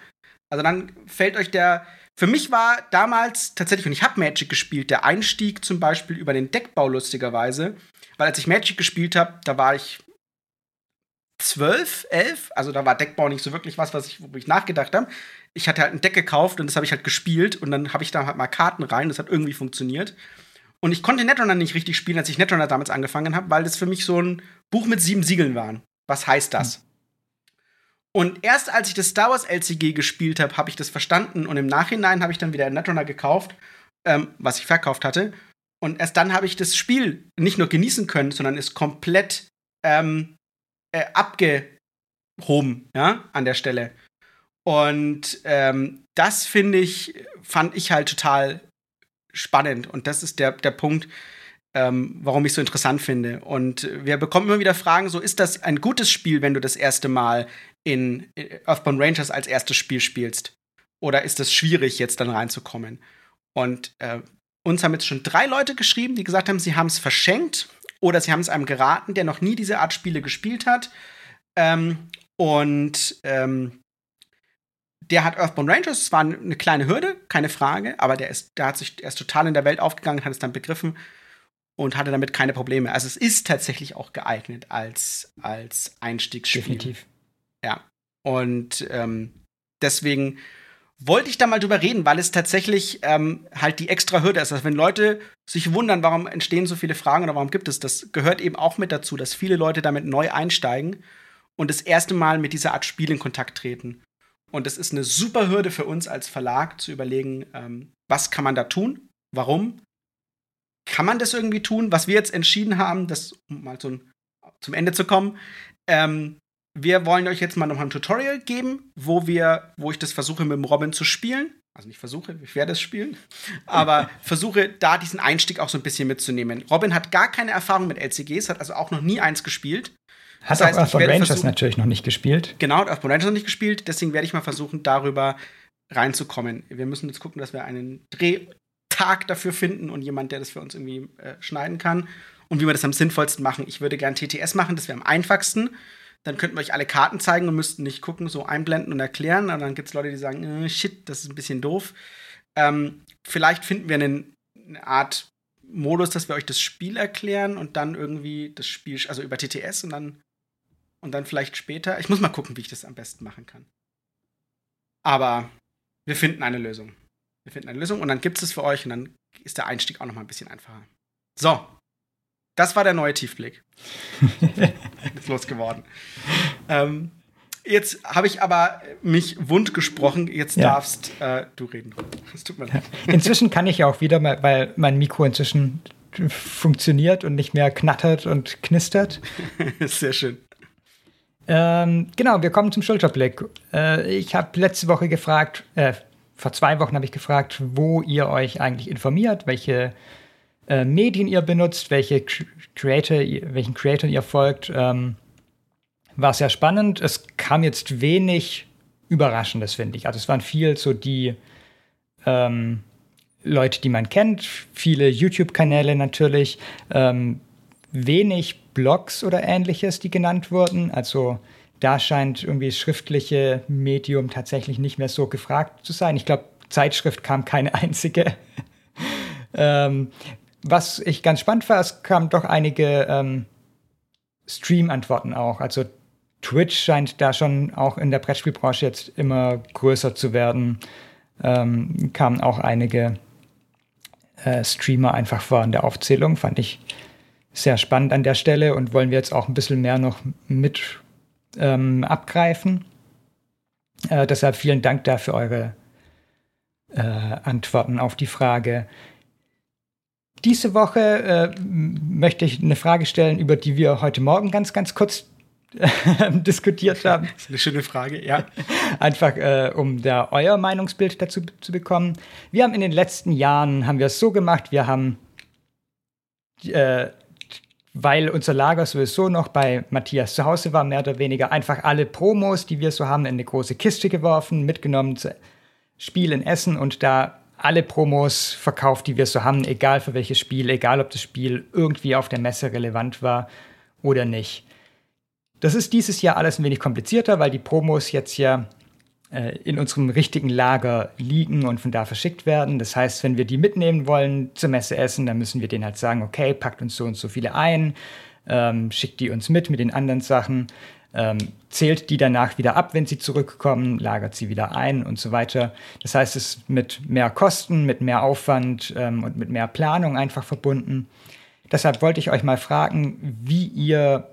Also dann fällt euch der. Für mich war damals tatsächlich, und ich habe Magic gespielt, der Einstieg zum Beispiel über den Deckbau lustigerweise. Weil als ich Magic gespielt habe, da war ich zwölf, elf, also da war Deckbau nicht so wirklich was, was ich, wo ich nachgedacht habe. Ich hatte halt ein Deck gekauft und das habe ich halt gespielt und dann habe ich da halt mal Karten rein, das hat irgendwie funktioniert. Und ich konnte Netrunner nicht richtig spielen, als ich Netrunner damals angefangen habe, weil das für mich so ein Buch mit sieben Siegeln war. Was heißt das? Mhm. Und erst als ich das Star Wars LCG gespielt habe, habe ich das verstanden und im Nachhinein habe ich dann wieder Netrunner gekauft, ähm, was ich verkauft hatte. Und erst dann habe ich das Spiel nicht nur genießen können, sondern es komplett ähm, äh, abgehoben, ja, an der Stelle. Und ähm, das finde ich, fand ich halt total spannend. Und das ist der, der Punkt, ähm, warum ich so interessant finde. Und wir bekommen immer wieder Fragen: so, ist das ein gutes Spiel, wenn du das erste Mal in Earthbound Rangers als erstes Spiel spielst? Oder ist es schwierig, jetzt dann reinzukommen? Und äh, uns haben jetzt schon drei Leute geschrieben, die gesagt haben, sie haben es verschenkt oder sie haben es einem geraten, der noch nie diese Art Spiele gespielt hat. Ähm, und ähm, der hat Earthbound Rangers, es war eine kleine Hürde, keine Frage, aber der ist, der hat sich, er ist total in der Welt aufgegangen, hat es dann begriffen und hatte damit keine Probleme. Also es ist tatsächlich auch geeignet als, als Einstiegsspiel. Definitiv. Ja. Und ähm, deswegen wollte ich da mal drüber reden, weil es tatsächlich ähm, halt die extra Hürde ist. Also wenn Leute sich wundern, warum entstehen so viele Fragen oder warum gibt es das, gehört eben auch mit dazu, dass viele Leute damit neu einsteigen und das erste Mal mit dieser Art Spiel in Kontakt treten. Und es ist eine super Hürde für uns als Verlag zu überlegen, ähm, was kann man da tun, warum, kann man das irgendwie tun? Was wir jetzt entschieden haben, das um mal so zum Ende zu kommen, ähm, wir wollen euch jetzt mal noch ein Tutorial geben, wo wir, wo ich das versuche mit dem Robin zu spielen. Also nicht versuche, ich werde es spielen, aber versuche da diesen Einstieg auch so ein bisschen mitzunehmen. Robin hat gar keine Erfahrung mit LCGs, hat also auch noch nie eins gespielt. Hat das heißt, auch Earthbound Rangers natürlich noch nicht gespielt. Genau, Earthbound Rangers noch nicht gespielt, deswegen werde ich mal versuchen, darüber reinzukommen. Wir müssen jetzt gucken, dass wir einen Drehtag dafür finden und jemand, der das für uns irgendwie äh, schneiden kann. Und wie wir das am sinnvollsten machen. Ich würde gern TTS machen, das wäre am einfachsten dann könnten wir euch alle Karten zeigen und müssten nicht gucken, so einblenden und erklären. Und dann gibt es Leute, die sagen, äh, shit, das ist ein bisschen doof. Ähm, vielleicht finden wir einen, eine Art Modus, dass wir euch das Spiel erklären und dann irgendwie das Spiel, also über TTS und dann und dann vielleicht später. Ich muss mal gucken, wie ich das am besten machen kann. Aber wir finden eine Lösung. Wir finden eine Lösung und dann gibt es es für euch und dann ist der Einstieg auch noch mal ein bisschen einfacher. So, das war der neue Tiefblick. ist losgeworden. Ähm, jetzt habe ich aber mich wund gesprochen. Jetzt ja. darfst äh, du reden. Es tut mir leid. Inzwischen kann ich ja auch wieder, weil mein Mikro inzwischen funktioniert und nicht mehr knattert und knistert. Sehr schön. Ähm, genau, wir kommen zum Schulterblick. Äh, ich habe letzte Woche gefragt, äh, vor zwei Wochen habe ich gefragt, wo ihr euch eigentlich informiert, welche äh, Medien ihr benutzt, welche Creator, welchen Creatoren ihr folgt. Ähm, war sehr spannend. Es kam jetzt wenig Überraschendes, finde ich. Also es waren viel so die ähm, Leute, die man kennt, viele YouTube-Kanäle natürlich, ähm, wenig Blogs oder ähnliches, die genannt wurden. Also da scheint irgendwie das schriftliche Medium tatsächlich nicht mehr so gefragt zu sein. Ich glaube, Zeitschrift kam keine einzige. ähm, was ich ganz spannend war, es kamen doch einige ähm, Stream-Antworten auch. Also Twitch scheint da schon auch in der Brettspielbranche jetzt immer größer zu werden. Ähm, kamen auch einige äh, Streamer einfach vor in der Aufzählung. Fand ich sehr spannend an der Stelle und wollen wir jetzt auch ein bisschen mehr noch mit ähm, abgreifen. Äh, deshalb vielen Dank da für eure äh, Antworten auf die Frage. Diese Woche äh, möchte ich eine Frage stellen, über die wir heute Morgen ganz, ganz kurz diskutiert haben. Das ist eine schöne Frage, ja. Einfach, äh, um da euer Meinungsbild dazu zu bekommen. Wir haben in den letzten Jahren, haben wir es so gemacht, wir haben, äh, weil unser Lager sowieso noch bei Matthias zu Hause war, mehr oder weniger, einfach alle Promos, die wir so haben, in eine große Kiste geworfen, mitgenommen, Spielen, Essen und da alle Promos verkauft, die wir so haben, egal für welches Spiel, egal ob das Spiel irgendwie auf der Messe relevant war oder nicht. Das ist dieses Jahr alles ein wenig komplizierter, weil die Promos jetzt ja in unserem richtigen Lager liegen und von da verschickt werden. Das heißt, wenn wir die mitnehmen wollen zur Messe essen, dann müssen wir denen halt sagen, okay, packt uns so und so viele ein, ähm, schickt die uns mit mit den anderen Sachen, ähm, zählt die danach wieder ab, wenn sie zurückkommen, lagert sie wieder ein und so weiter. Das heißt, es ist mit mehr Kosten, mit mehr Aufwand ähm, und mit mehr Planung einfach verbunden. Deshalb wollte ich euch mal fragen, wie ihr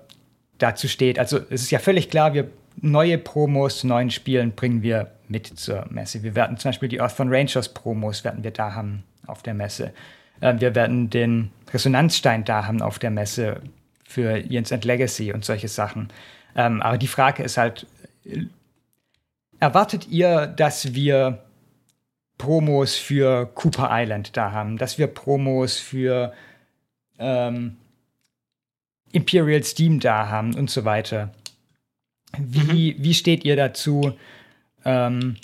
dazu steht. Also es ist ja völlig klar, wir neue Promos zu neuen Spielen bringen wir mit zur Messe. Wir werden zum Beispiel die Earth von Rangers Promos werden wir da haben auf der Messe. Äh, wir werden den Resonanzstein da haben auf der Messe für Jens and Legacy und solche Sachen. Ähm, aber die Frage ist halt, erwartet ihr, dass wir Promos für Cooper Island da haben, dass wir Promos für ähm, Imperial Steam da haben und so weiter. Wie, mhm. wie steht ihr dazu? Ähm,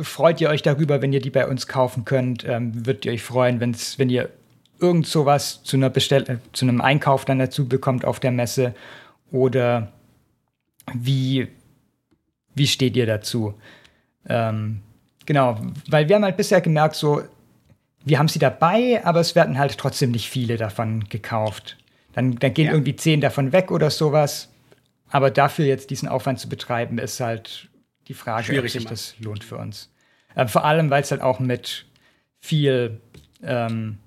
freut ihr euch darüber, wenn ihr die bei uns kaufen könnt? Ähm, würdet ihr euch freuen, wenn's, wenn ihr irgend sowas zu, einer Bestell äh, zu einem Einkauf dann dazu bekommt auf der Messe? Oder wie, wie steht ihr dazu? Ähm, genau, weil wir haben halt bisher gemerkt, so, wir haben sie dabei, aber es werden halt trotzdem nicht viele davon gekauft. Dann, dann gehen ja. irgendwie zehn davon weg oder sowas. Aber dafür jetzt diesen Aufwand zu betreiben, ist halt die Frage, Schwierig ob sich immer. das lohnt für uns. Äh, vor allem, weil es halt auch mit viel, ähm,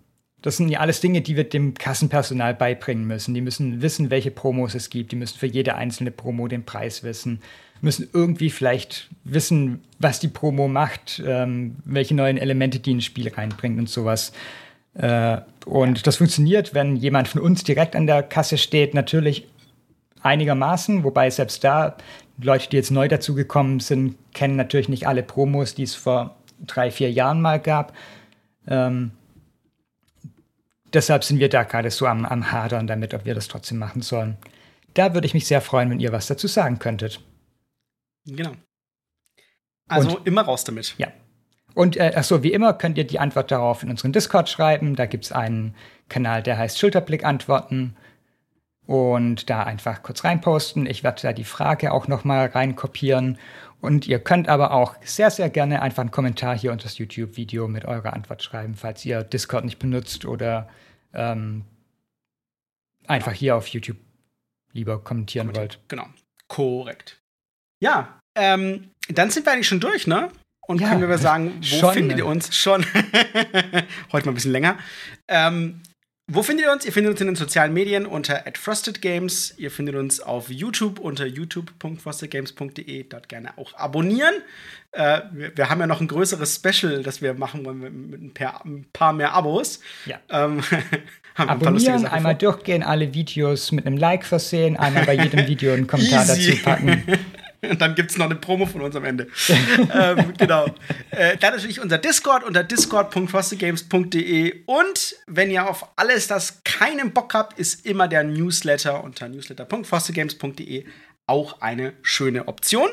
das sind ja alles Dinge, die wir dem Kassenpersonal beibringen müssen. Die müssen wissen, welche Promos es gibt. Die müssen für jede einzelne Promo den Preis wissen. Müssen irgendwie vielleicht wissen, was die Promo macht, ähm, welche neuen Elemente die ins Spiel reinbringt und sowas. Äh, und das funktioniert, wenn jemand von uns direkt an der Kasse steht, natürlich einigermaßen, wobei selbst da Leute, die jetzt neu dazugekommen sind, kennen natürlich nicht alle Promos, die es vor drei, vier Jahren mal gab. Ähm, deshalb sind wir da gerade so am, am Hadern damit, ob wir das trotzdem machen sollen. Da würde ich mich sehr freuen, wenn ihr was dazu sagen könntet. Genau. Also Und, immer raus damit. Ja. Und äh, achso, wie immer könnt ihr die Antwort darauf in unseren Discord schreiben. Da gibt es einen Kanal, der heißt Schulterblick antworten. Und da einfach kurz reinposten. Ich werde da die Frage auch nochmal reinkopieren. Und ihr könnt aber auch sehr, sehr gerne einfach einen Kommentar hier unter das YouTube-Video mit eurer Antwort schreiben, falls ihr Discord nicht benutzt oder ähm, einfach hier auf YouTube lieber kommentieren wollt. Genau. Korrekt. Ja, ähm, dann sind wir eigentlich schon durch, ne? Und ja, können wir sagen, wo schon, findet ihr uns? Schon. Heute mal ein bisschen länger. Ähm, wo findet ihr uns? Ihr findet uns in den sozialen Medien unter @frostedgames. Ihr findet uns auf YouTube unter youtube.frostedgames.de. Dort gerne auch abonnieren. Äh, wir, wir, haben ja noch ein größeres Special, das wir machen wollen mit ein paar, ein paar mehr Abos. Ja. Ähm, abonnieren, einmal durchgehen, alle Videos mit einem Like versehen, einmal bei jedem Video einen Kommentar dazu packen. Und dann gibt es noch eine Promo von uns am Ende. ähm, genau. Äh, dann natürlich unser Discord unter discord.frostygames.de. Und wenn ihr auf alles das keinen Bock habt, ist immer der Newsletter unter newsletter.frostygames.de auch eine schöne Option.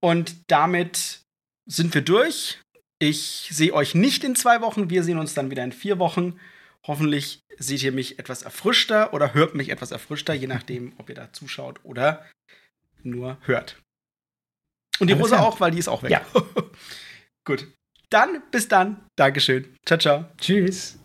Und damit sind wir durch. Ich sehe euch nicht in zwei Wochen. Wir sehen uns dann wieder in vier Wochen. Hoffentlich seht ihr mich etwas erfrischter oder hört mich etwas erfrischter, je nachdem, ob ihr da zuschaut oder nur hört. Und die Rose auch, weil die ist auch weg. Ja. Gut. Dann, bis dann. Dankeschön. Ciao, ciao. Tschüss.